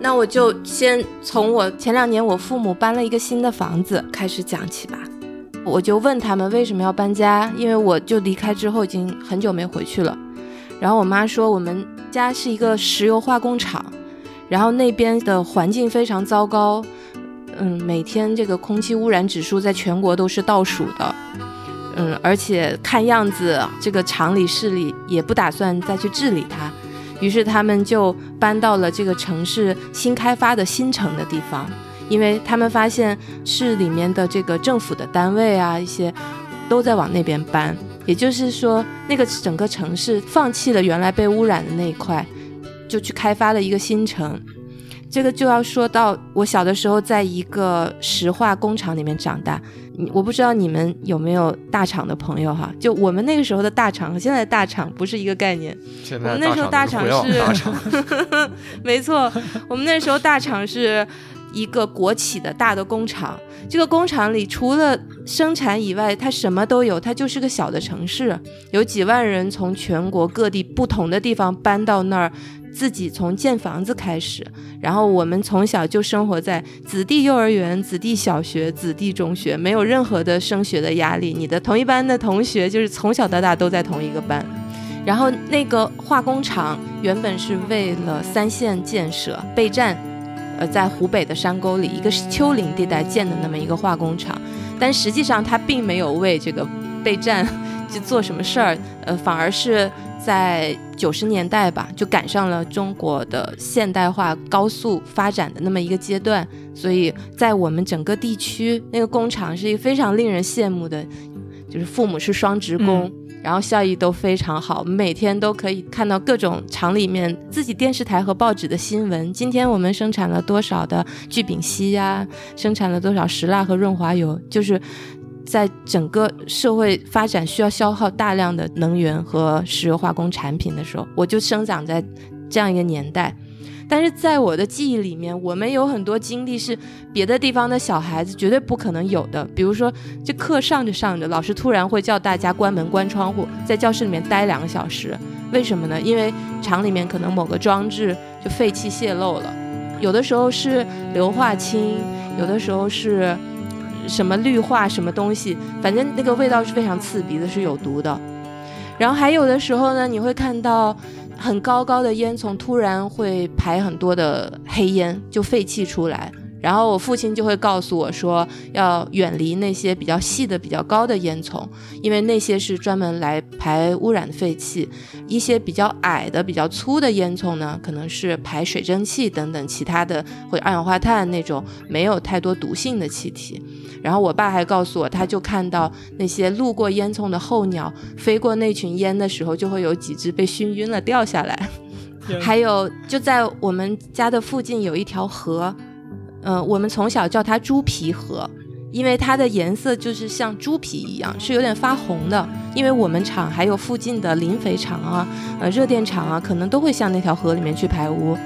那我就先从我前两年我父母搬了一个新的房子开始讲起吧。我就问他们为什么要搬家，因为我就离开之后已经很久没回去了。然后我妈说我们家是一个石油化工厂，然后那边的环境非常糟糕，嗯，每天这个空气污染指数在全国都是倒数的，嗯，而且看样子这个厂里市里也不打算再去治理它，于是他们就搬到了这个城市新开发的新城的地方。因为他们发现市里面的这个政府的单位啊，一些都在往那边搬，也就是说，那个整个城市放弃了原来被污染的那一块，就去开发了一个新城。这个就要说到我小的时候，在一个石化工厂里面长大。我不知道你们有没有大厂的朋友哈？就我们那个时候的大厂和现在的大厂不是一个概念。我们那时候大厂是，没错，我们那时候大厂是。一个国企的大的工厂，这个工厂里除了生产以外，它什么都有。它就是个小的城市，有几万人从全国各地不同的地方搬到那儿，自己从建房子开始。然后我们从小就生活在子弟幼儿园、子弟小学、子弟中学，没有任何的升学的压力。你的同一班的同学就是从小到大都在同一个班。然后那个化工厂原本是为了三线建设备战。呃，在湖北的山沟里，一个是丘陵地带建的那么一个化工厂，但实际上它并没有为这个备战 去做什么事儿，呃，反而是在九十年代吧，就赶上了中国的现代化高速发展的那么一个阶段，所以在我们整个地区，那个工厂是一个非常令人羡慕的，就是父母是双职工。然后效益都非常好，每天都可以看到各种厂里面自己电视台和报纸的新闻。今天我们生产了多少的聚丙烯呀？生产了多少石蜡和润滑油？就是在整个社会发展需要消耗大量的能源和石油化工产品的时候，我就生长在这样一个年代。但是在我的记忆里面，我们有很多经历是别的地方的小孩子绝对不可能有的。比如说，这课上着上着，老师突然会叫大家关门、关窗户，在教室里面待两个小时。为什么呢？因为厂里面可能某个装置就废气泄漏了，有的时候是硫化氢，有的时候是什么绿化什么东西，反正那个味道是非常刺鼻的，是有毒的。然后还有的时候呢，你会看到。很高高的烟囱突然会排很多的黑烟，就废气出来。然后我父亲就会告诉我说，要远离那些比较细的、比较高的烟囱，因为那些是专门来排污染的废气。一些比较矮的、比较粗的烟囱呢，可能是排水蒸气等等其他的，或者二氧化碳那种没有太多毒性的气体。然后我爸还告诉我，他就看到那些路过烟囱的候鸟飞过那群烟的时候，就会有几只被熏晕了掉下来。还有就在我们家的附近有一条河。嗯，我们从小叫它猪皮河，因为它的颜色就是像猪皮一样，是有点发红的。因为我们厂还有附近的磷肥厂啊、呃热电厂啊，可能都会向那条河里面去排污。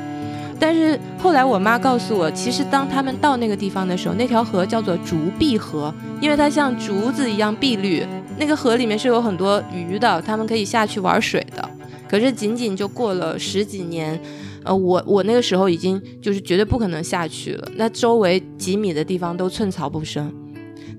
但是后来我妈告诉我，其实当他们到那个地方的时候，那条河叫做竹碧河，因为它像竹子一样碧绿。那个河里面是有很多鱼的，他们可以下去玩水的。可是仅仅就过了十几年。呃，我我那个时候已经就是绝对不可能下去了，那周围几米的地方都寸草不生。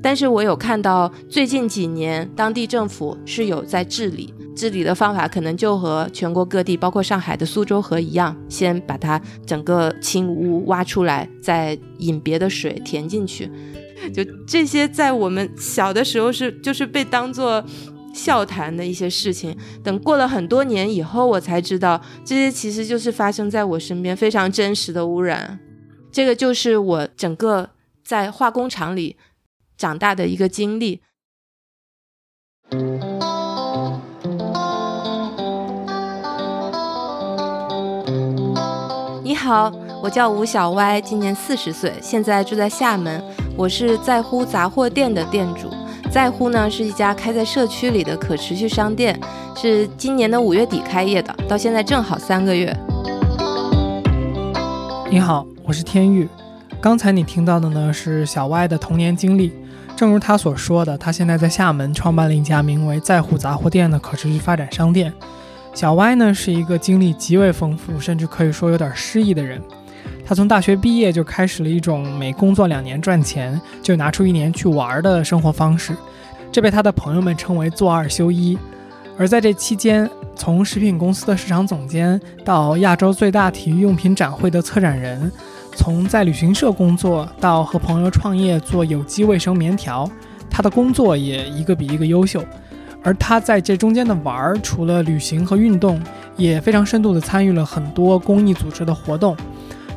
但是我有看到最近几年当地政府是有在治理，治理的方法可能就和全国各地，包括上海的苏州河一样，先把它整个清污挖出来，再引别的水填进去。就这些，在我们小的时候是就是被当做。笑谈的一些事情，等过了很多年以后，我才知道这些其实就是发生在我身边非常真实的污染。这个就是我整个在化工厂里长大的一个经历。你好，我叫吴小歪，今年四十岁，现在住在厦门，我是在乎杂货店的店主。在乎呢是一家开在社区里的可持续商店，是今年的五月底开业的，到现在正好三个月。你好，我是天玉。刚才你听到的呢是小歪的童年经历。正如他所说的，他现在在厦门创办了一家名为在乎杂货店的可持续发展商店。小歪呢是一个经历极为丰富，甚至可以说有点失意的人。他从大学毕业就开始了一种每工作两年赚钱就拿出一年去玩的生活方式，这被他的朋友们称为“做二休一”。而在这期间，从食品公司的市场总监到亚洲最大体育用品展会的策展人，从在旅行社工作到和朋友创业做有机卫生棉条，他的工作也一个比一个优秀。而他在这中间的玩儿，除了旅行和运动，也非常深度的参与了很多公益组织的活动。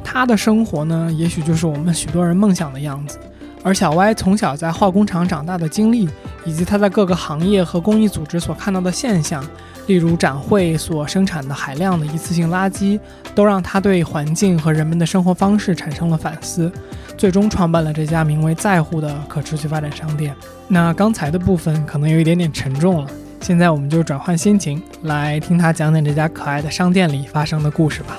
他的生活呢，也许就是我们许多人梦想的样子。而小歪从小在化工厂长大的经历，以及他在各个行业和公益组织所看到的现象，例如展会所生产的海量的一次性垃圾，都让他对环境和人们的生活方式产生了反思，最终创办了这家名为“在乎”的可持续发展商店。那刚才的部分可能有一点点沉重了，现在我们就转换心情，来听他讲讲这家可爱的商店里发生的故事吧。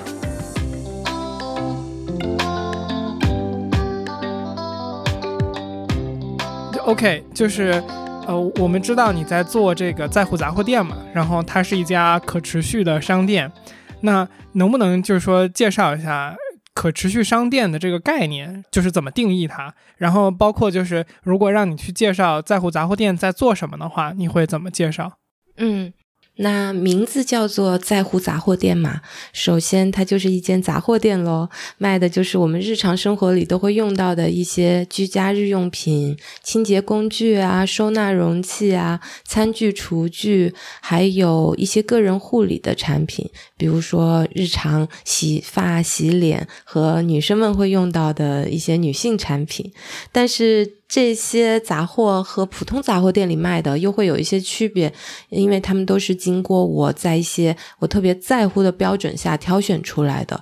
OK，就是，呃，我们知道你在做这个在乎杂货店嘛，然后它是一家可持续的商店，那能不能就是说介绍一下可持续商店的这个概念，就是怎么定义它？然后包括就是如果让你去介绍在乎杂货店在做什么的话，你会怎么介绍？嗯。那名字叫做在乎杂货店嘛？首先，它就是一间杂货店喽，卖的就是我们日常生活里都会用到的一些居家日用品、清洁工具啊、收纳容器啊、餐具、厨具，还有一些个人护理的产品，比如说日常洗发、洗脸和女生们会用到的一些女性产品，但是。这些杂货和普通杂货店里卖的又会有一些区别，因为他们都是经过我在一些我特别在乎的标准下挑选出来的。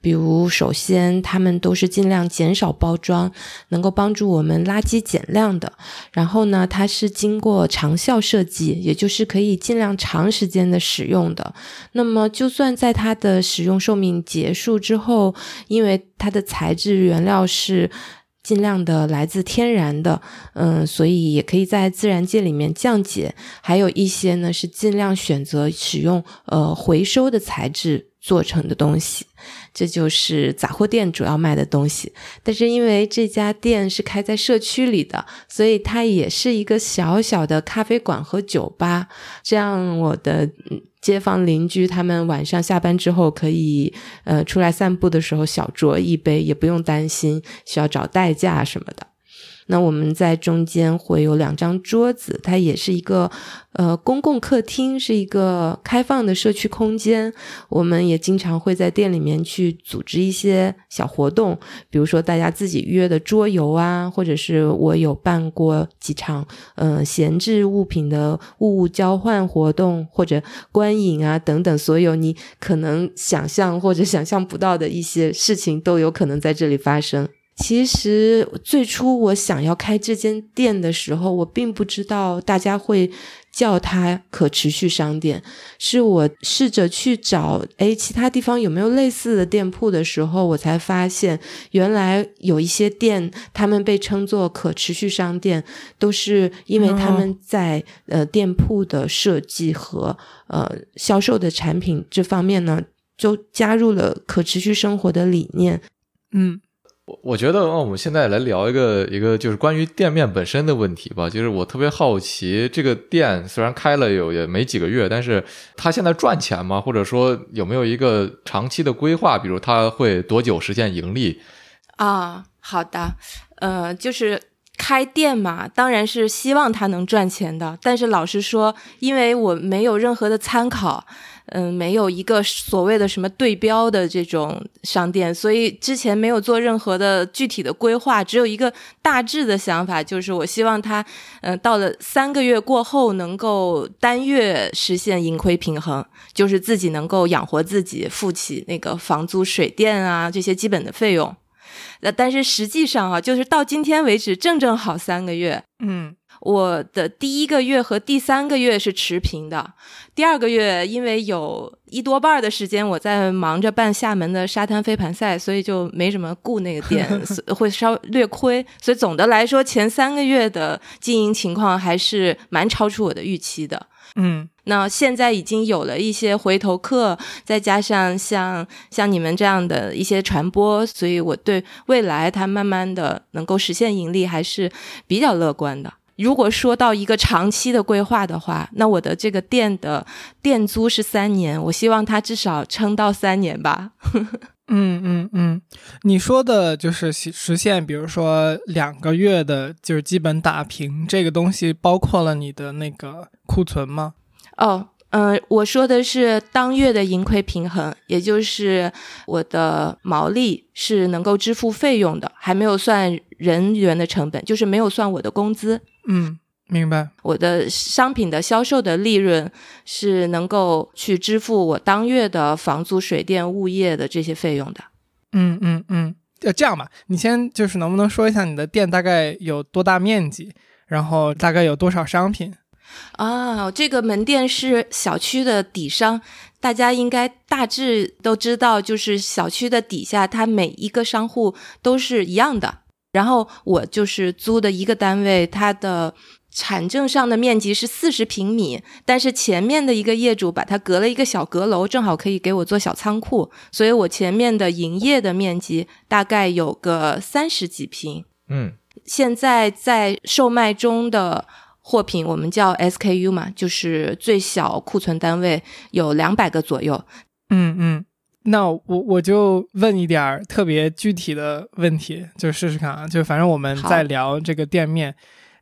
比如，首先他们都是尽量减少包装，能够帮助我们垃圾减量的。然后呢，它是经过长效设计，也就是可以尽量长时间的使用的。那么，就算在它的使用寿命结束之后，因为它的材质原料是。尽量的来自天然的，嗯，所以也可以在自然界里面降解。还有一些呢是尽量选择使用呃回收的材质做成的东西。这就是杂货店主要卖的东西，但是因为这家店是开在社区里的，所以它也是一个小小的咖啡馆和酒吧。这样，我的街坊邻居他们晚上下班之后可以呃出来散步的时候小酌一杯，也不用担心需要找代驾什么的。那我们在中间会有两张桌子，它也是一个呃公共客厅，是一个开放的社区空间。我们也经常会在店里面去组织一些小活动，比如说大家自己约的桌游啊，或者是我有办过几场嗯闲置物品的物物交换活动，或者观影啊等等，所有你可能想象或者想象不到的一些事情都有可能在这里发生。其实最初我想要开这间店的时候，我并不知道大家会叫它可持续商店。是我试着去找，哎，其他地方有没有类似的店铺的时候，我才发现，原来有一些店，他们被称作可持续商店，都是因为他们在呃店铺的设计和呃销售的产品这方面呢，就加入了可持续生活的理念。嗯。我觉得，那我们现在来聊一个一个就是关于店面本身的问题吧。就是我特别好奇，这个店虽然开了有也没几个月，但是它现在赚钱吗？或者说有没有一个长期的规划？比如它会多久实现盈利？啊，好的，呃，就是开店嘛，当然是希望它能赚钱的。但是老实说，因为我没有任何的参考。嗯，没有一个所谓的什么对标的这种商店，所以之前没有做任何的具体的规划，只有一个大致的想法，就是我希望它，嗯，到了三个月过后能够单月实现盈亏平衡，就是自己能够养活自己，付起那个房租、水电啊这些基本的费用。那但是实际上啊，就是到今天为止，正正好三个月，嗯。我的第一个月和第三个月是持平的，第二个月因为有一多半的时间我在忙着办厦门的沙滩飞盘赛，所以就没怎么顾那个店，会稍略亏。所以总的来说，前三个月的经营情况还是蛮超出我的预期的。嗯，那现在已经有了一些回头客，再加上像像你们这样的一些传播，所以我对未来它慢慢的能够实现盈利还是比较乐观的。如果说到一个长期的规划的话，那我的这个店的店租是三年，我希望它至少撑到三年吧。嗯嗯嗯，你说的就是实现，比如说两个月的，就是基本打平这个东西，包括了你的那个库存吗？哦，嗯，我说的是当月的盈亏平衡，也就是我的毛利是能够支付费用的，还没有算人员的成本，就是没有算我的工资。嗯。明白，我的商品的销售的利润是能够去支付我当月的房租、水电、物业的这些费用的。嗯嗯嗯，呃，这样吧，你先就是能不能说一下你的店大概有多大面积，然后大概有多少商品？啊，这个门店是小区的底商，大家应该大致都知道，就是小区的底下，它每一个商户都是一样的。然后我就是租的一个单位，它的。产证上的面积是四十平米，但是前面的一个业主把它隔了一个小阁楼，正好可以给我做小仓库，所以我前面的营业的面积大概有个三十几平。嗯，现在在售卖中的货品，我们叫 SKU 嘛，就是最小库存单位有两百个左右。嗯嗯，那我我就问一点儿特别具体的问题，就试试看啊，就反正我们在聊这个店面。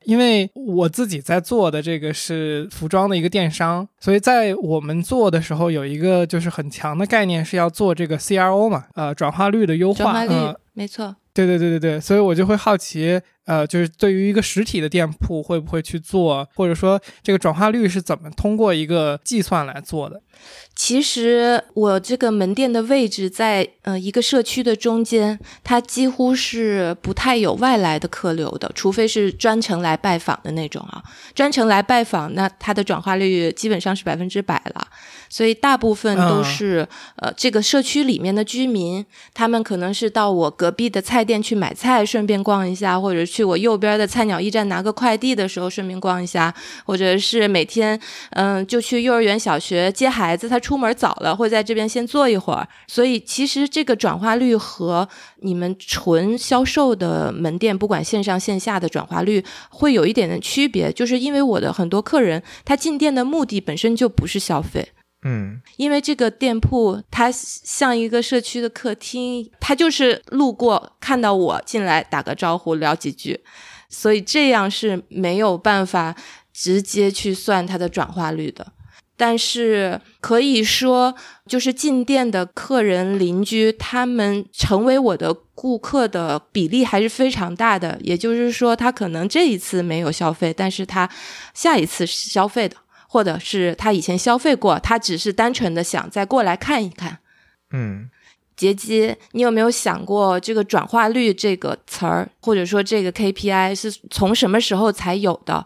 因为我自己在做的这个是服装的一个电商，所以在我们做的时候有一个就是很强的概念是要做这个 CRO 嘛，呃，转化率的优化。转化率，没错。对对对对对，所以我就会好奇，呃，就是对于一个实体的店铺会不会去做，或者说这个转化率是怎么通过一个计算来做的？其实我这个门店的位置在呃一个社区的中间，它几乎是不太有外来的客流的，除非是专程来拜访的那种啊。专程来拜访，那它的转化率基本上是百分之百了。所以大部分都是呃这个社区里面的居民，他们可能是到我隔壁的菜店去买菜，顺便逛一下，或者去我右边的菜鸟驿站拿个快递的时候顺便逛一下，或者是每天嗯就去幼儿园、小学接孩子，他出门早了会在这边先坐一会儿。所以其实这个转化率和你们纯销售的门店，不管线上线下的转化率会有一点点区别，就是因为我的很多客人他进店的目的本身就不是消费。嗯，因为这个店铺它像一个社区的客厅，他就是路过看到我进来打个招呼聊几句，所以这样是没有办法直接去算它的转化率的。但是可以说，就是进店的客人邻居，他们成为我的顾客的比例还是非常大的。也就是说，他可能这一次没有消费，但是他下一次是消费的。或者是他以前消费过，他只是单纯的想再过来看一看。嗯，杰基，你有没有想过这个转化率这个词儿，或者说这个 KPI 是从什么时候才有的？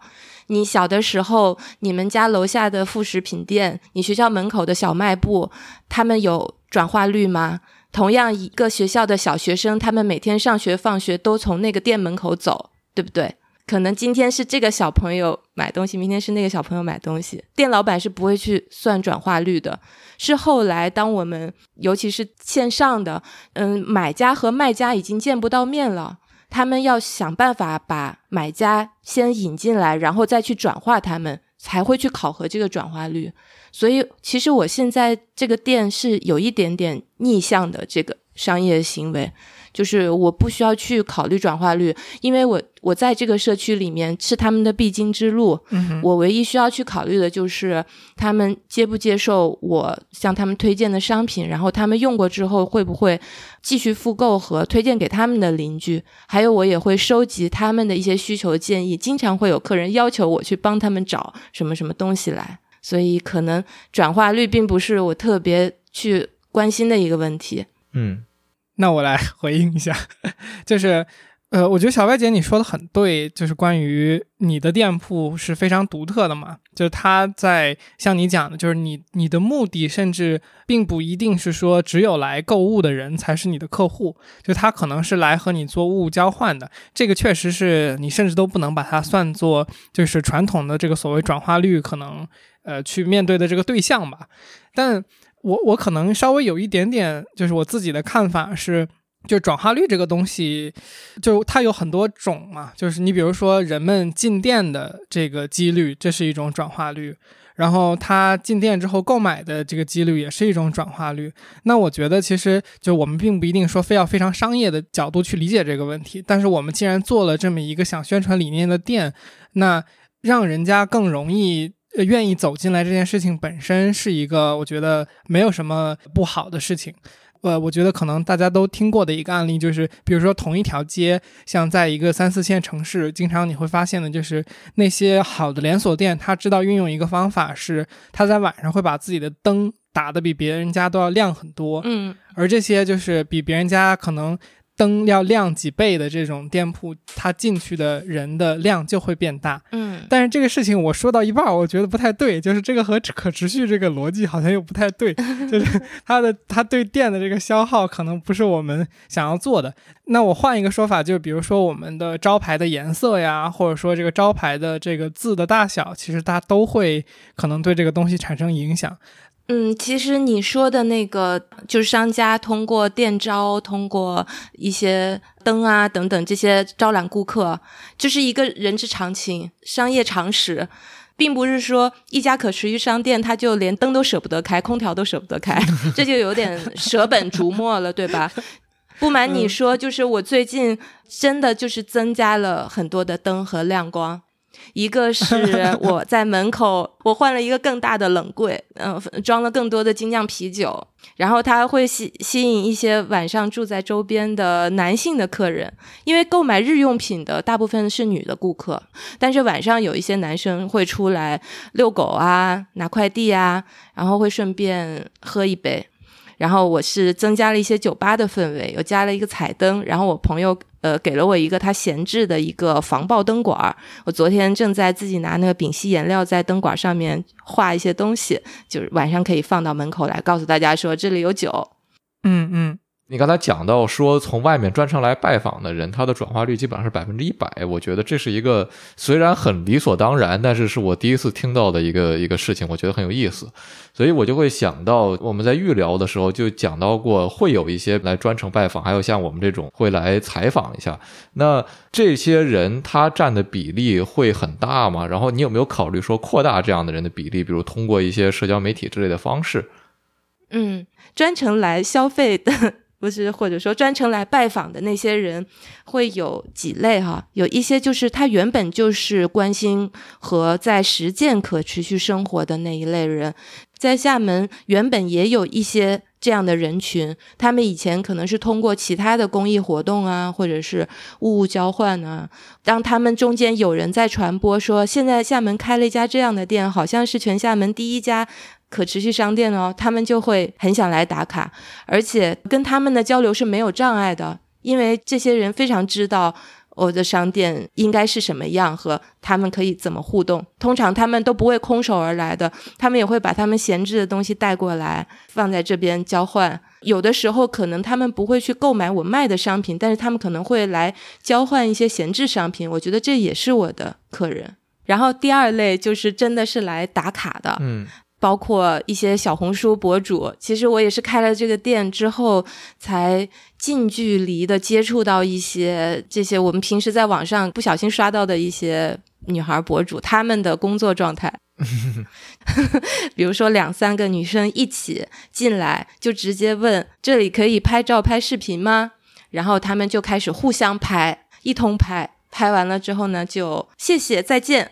你小的时候，你们家楼下的副食品店，你学校门口的小卖部，他们有转化率吗？同样一个学校的小学生，他们每天上学放学都从那个店门口走，对不对？可能今天是这个小朋友买东西，明天是那个小朋友买东西。店老板是不会去算转化率的，是后来当我们尤其是线上的，嗯，买家和卖家已经见不到面了，他们要想办法把买家先引进来，然后再去转化他们，才会去考核这个转化率。所以，其实我现在这个店是有一点点逆向的这个商业行为。就是我不需要去考虑转化率，因为我我在这个社区里面是他们的必经之路。嗯，我唯一需要去考虑的就是他们接不接受我向他们推荐的商品，然后他们用过之后会不会继续复购和推荐给他们的邻居。还有我也会收集他们的一些需求建议，经常会有客人要求我去帮他们找什么什么东西来，所以可能转化率并不是我特别去关心的一个问题。嗯。那我来 回应一下，就是，呃，我觉得小白姐你说的很对，就是关于你的店铺是非常独特的嘛，就是他在像你讲的，就是你你的目的甚至并不一定是说只有来购物的人才是你的客户，就他可能是来和你做物交换的，这个确实是你甚至都不能把它算作就是传统的这个所谓转化率可能。呃去面对的这个对象吧。但我我可能稍微有一点点，就是我自己的看法是。就转化率这个东西，就它有很多种嘛。就是你比如说人们进店的这个几率，这是一种转化率；然后他进店之后购买的这个几率也是一种转化率。那我觉得其实就我们并不一定说非要非常商业的角度去理解这个问题。但是我们既然做了这么一个想宣传理念的店，那让人家更容易愿意走进来，这件事情本身是一个我觉得没有什么不好的事情。呃，我觉得可能大家都听过的一个案例，就是比如说同一条街，像在一个三四线城市，经常你会发现的，就是那些好的连锁店，他知道运用一个方法，是他在晚上会把自己的灯打得比别人家都要亮很多，嗯，而这些就是比别人家可能。灯要亮几倍的这种店铺，它进去的人的量就会变大。嗯，但是这个事情我说到一半，我觉得不太对，就是这个和可持续这个逻辑好像又不太对，就是它的它对电的这个消耗可能不是我们想要做的。那我换一个说法，就是比如说我们的招牌的颜色呀，或者说这个招牌的这个字的大小，其实它都会可能对这个东西产生影响。嗯，其实你说的那个，就是商家通过店招、通过一些灯啊等等这些招揽顾客，就是一个人之常情、商业常识，并不是说一家可持续商店他就连灯都舍不得开，空调都舍不得开，这就有点舍本逐末了，对吧？不瞒你说，就是我最近真的就是增加了很多的灯和亮光。一个是 我在门口，我换了一个更大的冷柜，嗯，装了更多的精酿啤酒，然后它会吸吸引一些晚上住在周边的男性的客人，因为购买日用品的大部分是女的顾客，但是晚上有一些男生会出来遛狗啊、拿快递啊，然后会顺便喝一杯。然后我是增加了一些酒吧的氛围，又加了一个彩灯。然后我朋友呃给了我一个他闲置的一个防爆灯管。我昨天正在自己拿那个丙烯颜料在灯管上面画一些东西，就是晚上可以放到门口来，告诉大家说这里有酒。嗯嗯。你刚才讲到说，从外面专程来拜访的人，他的转化率基本上是百分之一百。我觉得这是一个虽然很理所当然，但是是我第一次听到的一个一个事情，我觉得很有意思。所以我就会想到，我们在预聊的时候就讲到过，会有一些来专程拜访，还有像我们这种会来采访一下。那这些人他占的比例会很大吗？然后你有没有考虑说扩大这样的人的比例，比如通过一些社交媒体之类的方式？嗯，专程来消费的。不是，或者说专程来拜访的那些人，会有几类哈？有一些就是他原本就是关心和在实践可持续生活的那一类人，在厦门原本也有一些这样的人群，他们以前可能是通过其他的公益活动啊，或者是物物交换啊，当他们中间有人在传播说，现在厦门开了一家这样的店，好像是全厦门第一家。可持续商店哦，他们就会很想来打卡，而且跟他们的交流是没有障碍的，因为这些人非常知道我的商店应该是什么样和他们可以怎么互动。通常他们都不会空手而来的，他们也会把他们闲置的东西带过来放在这边交换。有的时候可能他们不会去购买我卖的商品，但是他们可能会来交换一些闲置商品。我觉得这也是我的客人。然后第二类就是真的是来打卡的，嗯。包括一些小红书博主，其实我也是开了这个店之后，才近距离的接触到一些这些我们平时在网上不小心刷到的一些女孩博主，他们的工作状态，比如说两三个女生一起进来，就直接问这里可以拍照拍视频吗？然后他们就开始互相拍，一通拍，拍完了之后呢，就谢谢再见。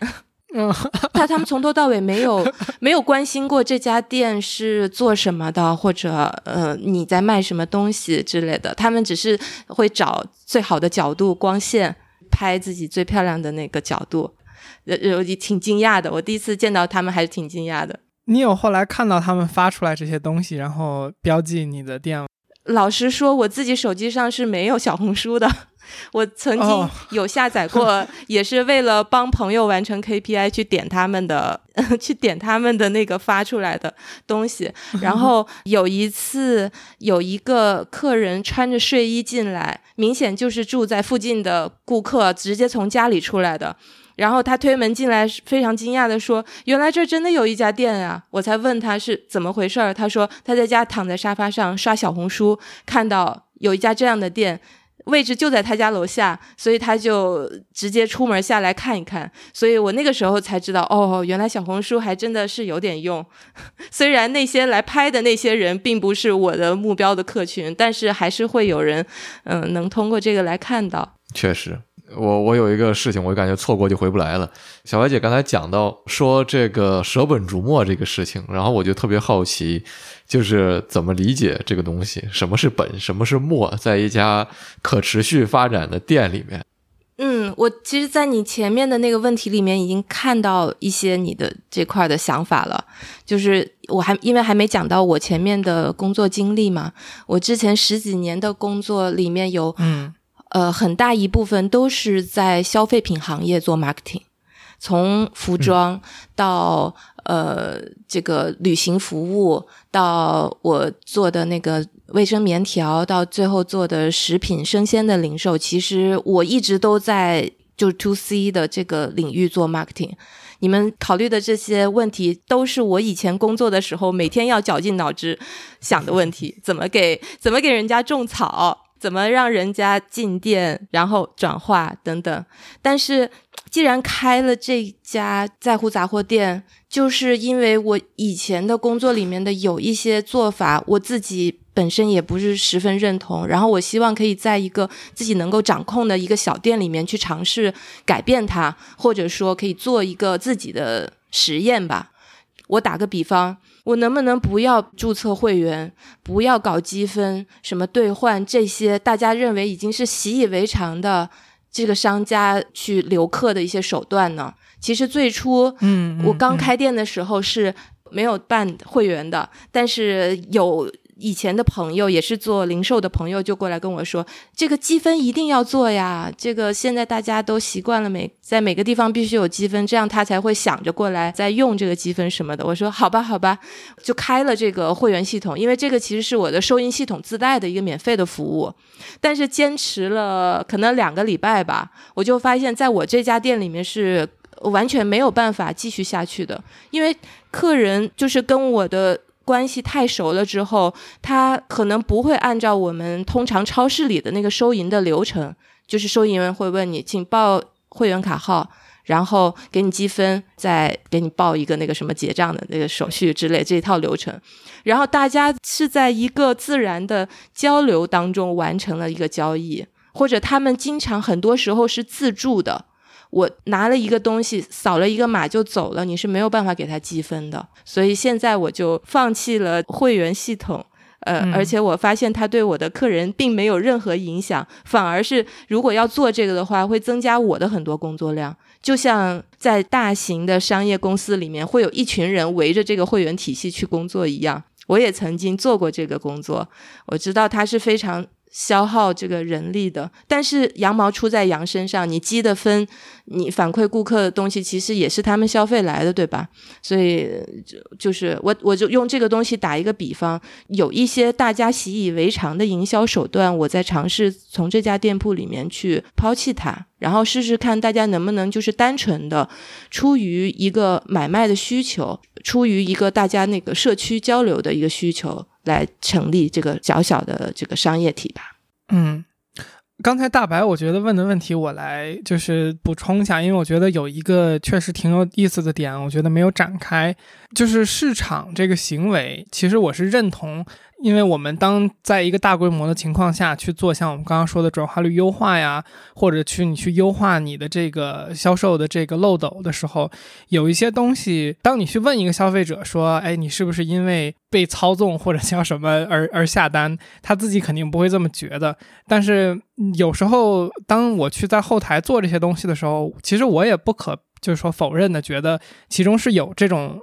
嗯，他他们从头到尾没有没有关心过这家店是做什么的，或者呃你在卖什么东西之类的。他们只是会找最好的角度、光线拍自己最漂亮的那个角度，呃呃，挺惊讶的。我第一次见到他们还是挺惊讶的。你有后来看到他们发出来这些东西，然后标记你的店？老实说，我自己手机上是没有小红书的。我曾经有下载过，也是为了帮朋友完成 KPI 去点他们的，去点他们的那个发出来的东西。然后有一次，有一个客人穿着睡衣进来，明显就是住在附近的顾客，直接从家里出来的。然后他推门进来，非常惊讶的说：“原来这真的有一家店啊！”我才问他是怎么回事儿，他说他在家躺在沙发上刷小红书，看到有一家这样的店。位置就在他家楼下，所以他就直接出门下来看一看。所以我那个时候才知道，哦，原来小红书还真的是有点用。虽然那些来拍的那些人并不是我的目标的客群，但是还是会有人，嗯，能通过这个来看到。确实。我我有一个事情，我感觉错过就回不来了。小白姐刚才讲到说这个舍本逐末这个事情，然后我就特别好奇，就是怎么理解这个东西？什么是本？什么是末？在一家可持续发展的店里面，嗯，我其实，在你前面的那个问题里面已经看到一些你的这块的想法了。就是我还因为还没讲到我前面的工作经历嘛，我之前十几年的工作里面有嗯。呃，很大一部分都是在消费品行业做 marketing，从服装到呃这个旅行服务，到我做的那个卫生棉条，到最后做的食品生鲜的零售，其实我一直都在就 to C 的这个领域做 marketing。你们考虑的这些问题，都是我以前工作的时候每天要绞尽脑汁想的问题：怎么给怎么给人家种草。怎么让人家进店，然后转化等等？但是，既然开了这家在乎杂货店，就是因为我以前的工作里面的有一些做法，我自己本身也不是十分认同。然后，我希望可以在一个自己能够掌控的一个小店里面去尝试改变它，或者说可以做一个自己的实验吧。我打个比方。我能不能不要注册会员，不要搞积分，什么兑换这些，大家认为已经是习以为常的这个商家去留客的一些手段呢？其实最初，嗯，我刚开店的时候是没有办会员的，但是有。以前的朋友也是做零售的朋友，就过来跟我说：“这个积分一定要做呀！这个现在大家都习惯了，每在每个地方必须有积分，这样他才会想着过来再用这个积分什么的。”我说：“好吧，好吧。”就开了这个会员系统，因为这个其实是我的收银系统自带的一个免费的服务。但是坚持了可能两个礼拜吧，我就发现在我这家店里面是完全没有办法继续下去的，因为客人就是跟我的。关系太熟了之后，他可能不会按照我们通常超市里的那个收银的流程，就是收银员会问你，请报会员卡号，然后给你积分，再给你报一个那个什么结账的那个手续之类这一套流程。然后大家是在一个自然的交流当中完成了一个交易，或者他们经常很多时候是自助的。我拿了一个东西，扫了一个码就走了，你是没有办法给他积分的。所以现在我就放弃了会员系统，呃，而且我发现他对我的客人并没有任何影响，反而是如果要做这个的话，会增加我的很多工作量。就像在大型的商业公司里面，会有一群人围着这个会员体系去工作一样。我也曾经做过这个工作，我知道它是非常。消耗这个人力的，但是羊毛出在羊身上，你积的分，你反馈顾客的东西，其实也是他们消费来的，对吧？所以就就是我我就用这个东西打一个比方，有一些大家习以为常的营销手段，我在尝试从这家店铺里面去抛弃它，然后试试看大家能不能就是单纯的出于一个买卖的需求，出于一个大家那个社区交流的一个需求。来成立这个小小的这个商业体吧。嗯，刚才大白我觉得问的问题，我来就是补充一下，因为我觉得有一个确实挺有意思的点，我觉得没有展开，就是市场这个行为，其实我是认同。因为我们当在一个大规模的情况下去做像我们刚刚说的转化率优化呀，或者去你去优化你的这个销售的这个漏斗的时候，有一些东西，当你去问一个消费者说，哎，你是不是因为被操纵或者叫什么而而下单，他自己肯定不会这么觉得。但是有时候，当我去在后台做这些东西的时候，其实我也不可就是说否认的，觉得其中是有这种。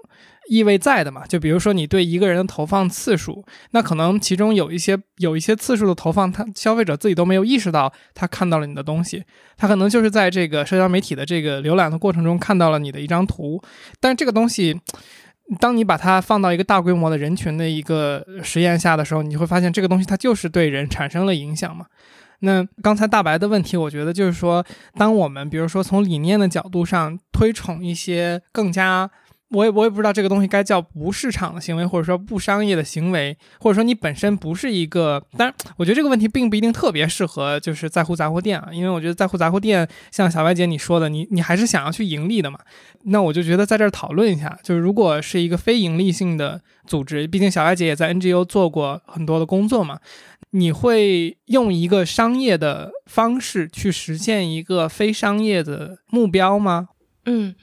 意味在的嘛，就比如说你对一个人的投放次数，那可能其中有一些有一些次数的投放，他消费者自己都没有意识到他看到了你的东西，他可能就是在这个社交媒体的这个浏览的过程中看到了你的一张图，但是这个东西，当你把它放到一个大规模的人群的一个实验下的时候，你会发现这个东西它就是对人产生了影响嘛。那刚才大白的问题，我觉得就是说，当我们比如说从理念的角度上推崇一些更加。我也我也不知道这个东西该叫不市场的行为，或者说不商业的行为，或者说你本身不是一个。当然，我觉得这个问题并不一定特别适合就是在乎杂货店啊，因为我觉得在乎杂货店，像小白姐你说的，你你还是想要去盈利的嘛。那我就觉得在这儿讨论一下，就是如果是一个非盈利性的组织，毕竟小白姐也在 NGO 做过很多的工作嘛，你会用一个商业的方式去实现一个非商业的目标吗？嗯。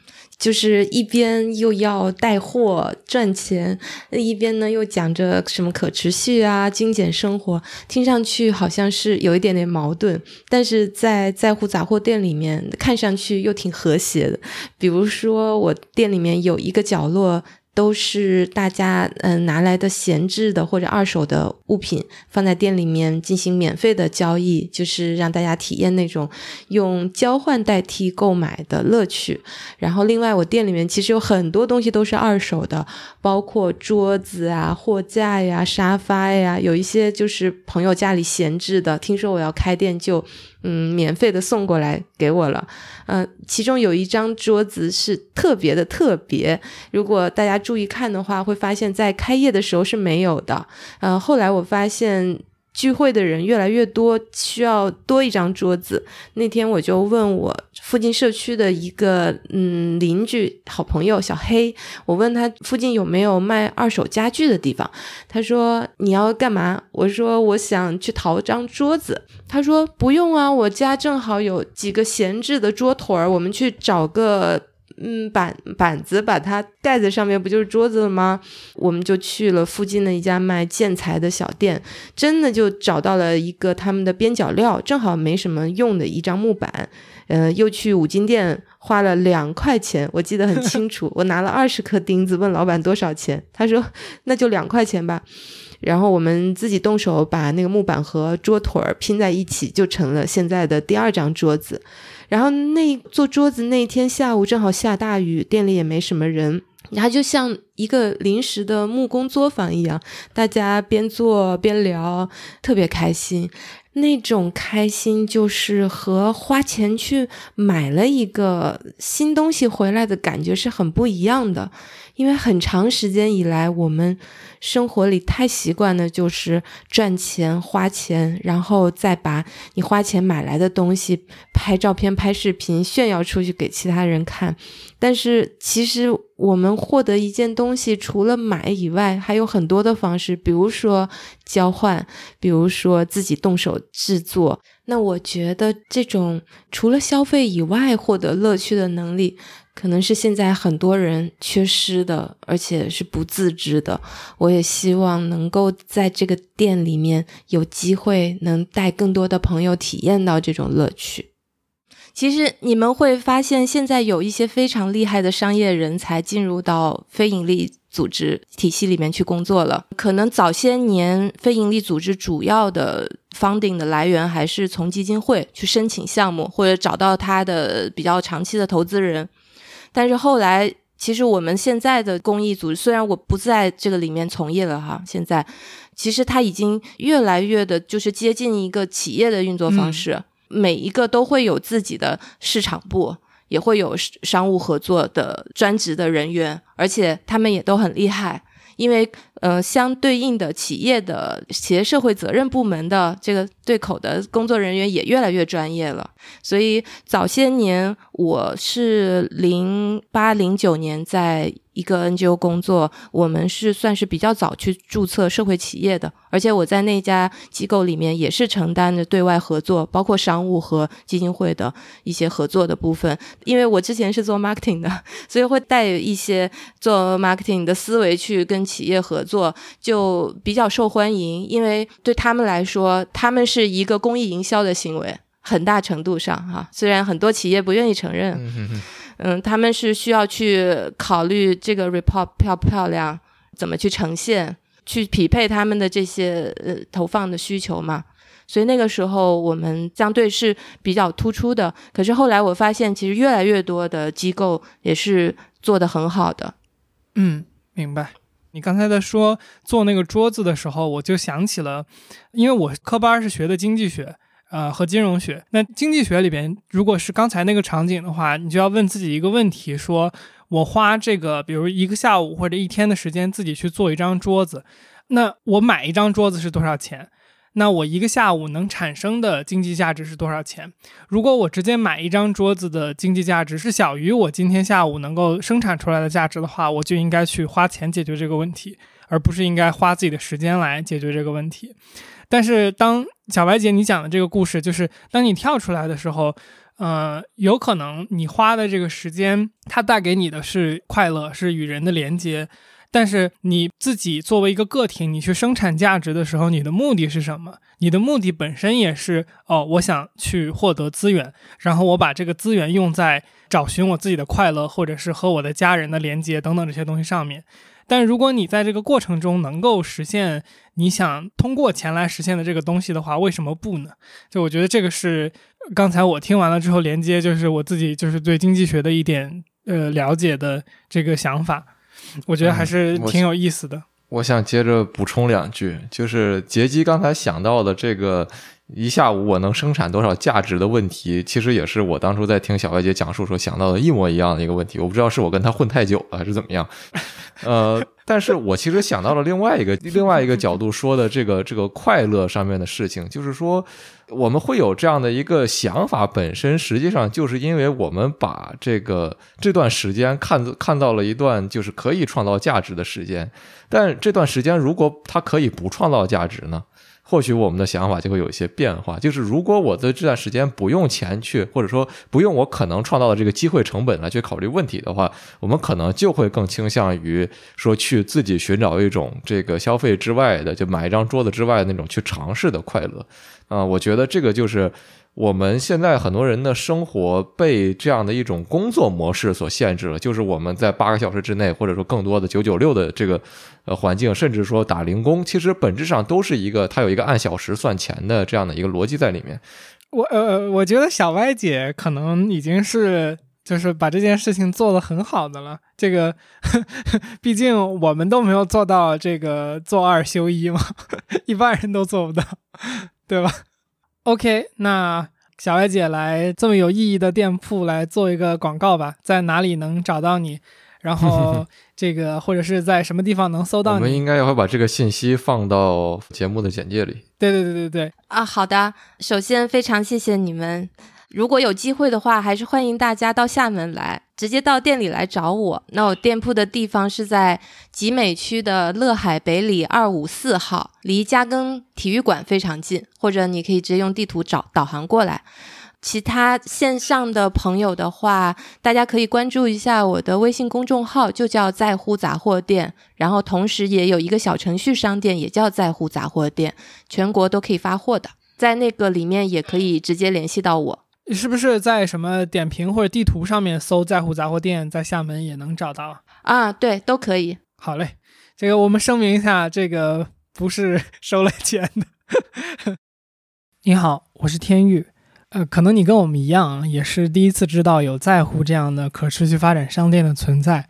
就是一边又要带货赚钱，一边呢又讲着什么可持续啊、精简生活，听上去好像是有一点点矛盾，但是在在乎杂货店里面看上去又挺和谐的。比如说，我店里面有一个角落。都是大家嗯拿来的闲置的或者二手的物品放在店里面进行免费的交易，就是让大家体验那种用交换代替购买的乐趣。然后另外我店里面其实有很多东西都是二手的，包括桌子啊、货架呀、沙发呀，有一些就是朋友家里闲置的，听说我要开店就。嗯，免费的送过来给我了。嗯，其中有一张桌子是特别的特别，如果大家注意看的话，会发现在开业的时候是没有的。嗯，后来我发现。聚会的人越来越多，需要多一张桌子。那天我就问我附近社区的一个嗯邻居好朋友小黑，我问他附近有没有卖二手家具的地方。他说你要干嘛？我说我想去淘张桌子。他说不用啊，我家正好有几个闲置的桌腿儿，我们去找个。嗯，板板子把它盖在上面，不就是桌子了吗？我们就去了附近的一家卖建材的小店，真的就找到了一个他们的边角料，正好没什么用的一张木板。呃，又去五金店花了两块钱，我记得很清楚。我拿了二十颗钉子，问老板多少钱，他说那就两块钱吧。然后我们自己动手把那个木板和桌腿拼在一起，就成了现在的第二张桌子。然后那做桌子那天下午正好下大雨，店里也没什么人，然后就像一个临时的木工作坊一样，大家边做边聊，特别开心。那种开心就是和花钱去买了一个新东西回来的感觉是很不一样的，因为很长时间以来我们。生活里太习惯的就是赚钱花钱，然后再把你花钱买来的东西拍照片、拍视频炫耀出去给其他人看。但是其实我们获得一件东西，除了买以外，还有很多的方式，比如说交换，比如说自己动手制作。那我觉得这种除了消费以外获得乐趣的能力。可能是现在很多人缺失的，而且是不自知的。我也希望能够在这个店里面有机会能带更多的朋友体验到这种乐趣。其实你们会发现，现在有一些非常厉害的商业人才进入到非盈利组织体系里面去工作了。可能早些年非盈利组织主要的 funding 的来源还是从基金会去申请项目，或者找到他的比较长期的投资人。但是后来，其实我们现在的公益组织，虽然我不在这个里面从业了哈，现在其实它已经越来越的，就是接近一个企业的运作方式。每一个都会有自己的市场部，也会有商务合作的专职的人员，而且他们也都很厉害，因为。呃，相对应的企业的企业社会责任部门的这个对口的工作人员也越来越专业了。所以早些年我是零八零九年在一个 NGO 工作，我们是算是比较早去注册社会企业的，而且我在那家机构里面也是承担着对外合作，包括商务和基金会的一些合作的部分。因为我之前是做 marketing 的，所以会带一些做 marketing 的思维去跟企业合作作。做就比较受欢迎，因为对他们来说，他们是一个公益营销的行为，很大程度上哈。虽然很多企业不愿意承认，嗯，他们是需要去考虑这个 report 漂不漂亮，怎么去呈现，去匹配他们的这些呃投放的需求嘛。所以那个时候我们相对是比较突出的。可是后来我发现，其实越来越多的机构也是做得很好的。嗯，明白。你刚才在说做那个桌子的时候，我就想起了，因为我科班是学的经济学，呃和金融学。那经济学里边，如果是刚才那个场景的话，你就要问自己一个问题：说我花这个，比如一个下午或者一天的时间自己去做一张桌子，那我买一张桌子是多少钱？那我一个下午能产生的经济价值是多少钱？如果我直接买一张桌子的经济价值是小于我今天下午能够生产出来的价值的话，我就应该去花钱解决这个问题，而不是应该花自己的时间来解决这个问题。但是当小白姐你讲的这个故事，就是当你跳出来的时候，呃，有可能你花的这个时间，它带给你的是快乐，是与人的连接。但是你自己作为一个个体，你去生产价值的时候，你的目的是什么？你的目的本身也是哦，我想去获得资源，然后我把这个资源用在找寻我自己的快乐，或者是和我的家人的连接等等这些东西上面。但如果你在这个过程中能够实现你想通过钱来实现的这个东西的话，为什么不呢？就我觉得这个是刚才我听完了之后连接，就是我自己就是对经济学的一点呃了解的这个想法。我觉得还是挺有意思的。我想接着补充两句，就是杰基刚才想到的这个一下午我能生产多少价值的问题，其实也是我当初在听小白姐讲述时候想到的一模一样的一个问题。我不知道是我跟他混太久了还是怎么样，呃。但是我其实想到了另外一个 另外一个角度说的这个这个快乐上面的事情，就是说我们会有这样的一个想法，本身实际上就是因为我们把这个这段时间看看到了一段就是可以创造价值的时间，但这段时间如果它可以不创造价值呢？或许我们的想法就会有一些变化。就是如果我在这段时间不用钱去，或者说不用我可能创造的这个机会成本来去考虑问题的话，我们可能就会更倾向于说去自己寻找一种这个消费之外的，就买一张桌子之外的那种去尝试的快乐。啊，我觉得这个就是。我们现在很多人的生活被这样的一种工作模式所限制了，就是我们在八个小时之内，或者说更多的九九六的这个呃环境，甚至说打零工，其实本质上都是一个它有一个按小时算钱的这样的一个逻辑在里面。我呃，我觉得小歪姐可能已经是就是把这件事情做得很好的了。这个 毕竟我们都没有做到这个做二休一嘛，一般人都做不到，对吧？OK，那小白姐来这么有意义的店铺来做一个广告吧，在哪里能找到你？然后 这个或者是在什么地方能搜到你？我们应该也会把这个信息放到节目的简介里。对对对对对。啊，好的。首先非常谢谢你们。如果有机会的话，还是欢迎大家到厦门来，直接到店里来找我。那我店铺的地方是在集美区的乐海北里二五四号，离嘉庚体育馆非常近。或者你可以直接用地图找导航过来。其他线上的朋友的话，大家可以关注一下我的微信公众号，就叫在乎杂货店。然后同时也有一个小程序商店，也叫在乎杂货店，全国都可以发货的。在那个里面也可以直接联系到我。你是不是在什么点评或者地图上面搜“在乎杂货店”在厦门也能找到啊？对，都可以。好嘞，这个我们声明一下，这个不是 收了钱的。你好，我是天宇。呃，可能你跟我们一样，也是第一次知道有在乎这样的可持续发展商店的存在。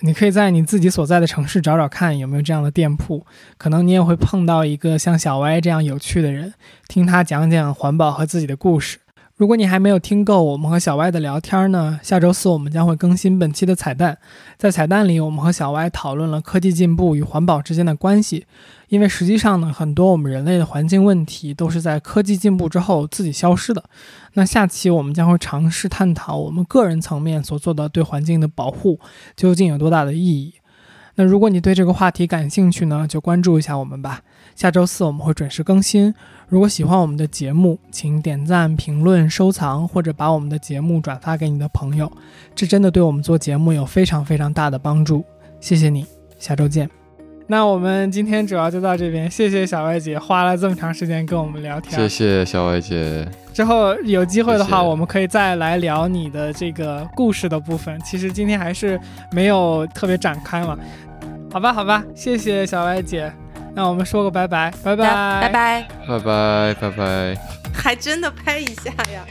你可以在你自己所在的城市找找看有没有这样的店铺，可能你也会碰到一个像小歪这样有趣的人，听他讲讲环保和自己的故事。如果你还没有听够我们和小歪的聊天呢，下周四我们将会更新本期的彩蛋。在彩蛋里，我们和小歪讨论了科技进步与环保之间的关系。因为实际上呢，很多我们人类的环境问题都是在科技进步之后自己消失的。那下期我们将会尝试探讨我们个人层面所做的对环境的保护究竟有多大的意义。那如果你对这个话题感兴趣呢，就关注一下我们吧。下周四我们会准时更新。如果喜欢我们的节目，请点赞、评论、收藏，或者把我们的节目转发给你的朋友，这真的对我们做节目有非常非常大的帮助。谢谢你，下周见。那我们今天主要就到这边，谢谢小歪姐花了这么长时间跟我们聊天。谢谢小歪姐。之后有机会的话，我们可以再来聊你的这个故事的部分。其实今天还是没有特别展开嘛。好吧，好吧，谢谢小歪姐。那我们说个拜拜，拜拜，拜拜，拜拜，拜拜，还真的拍一下呀。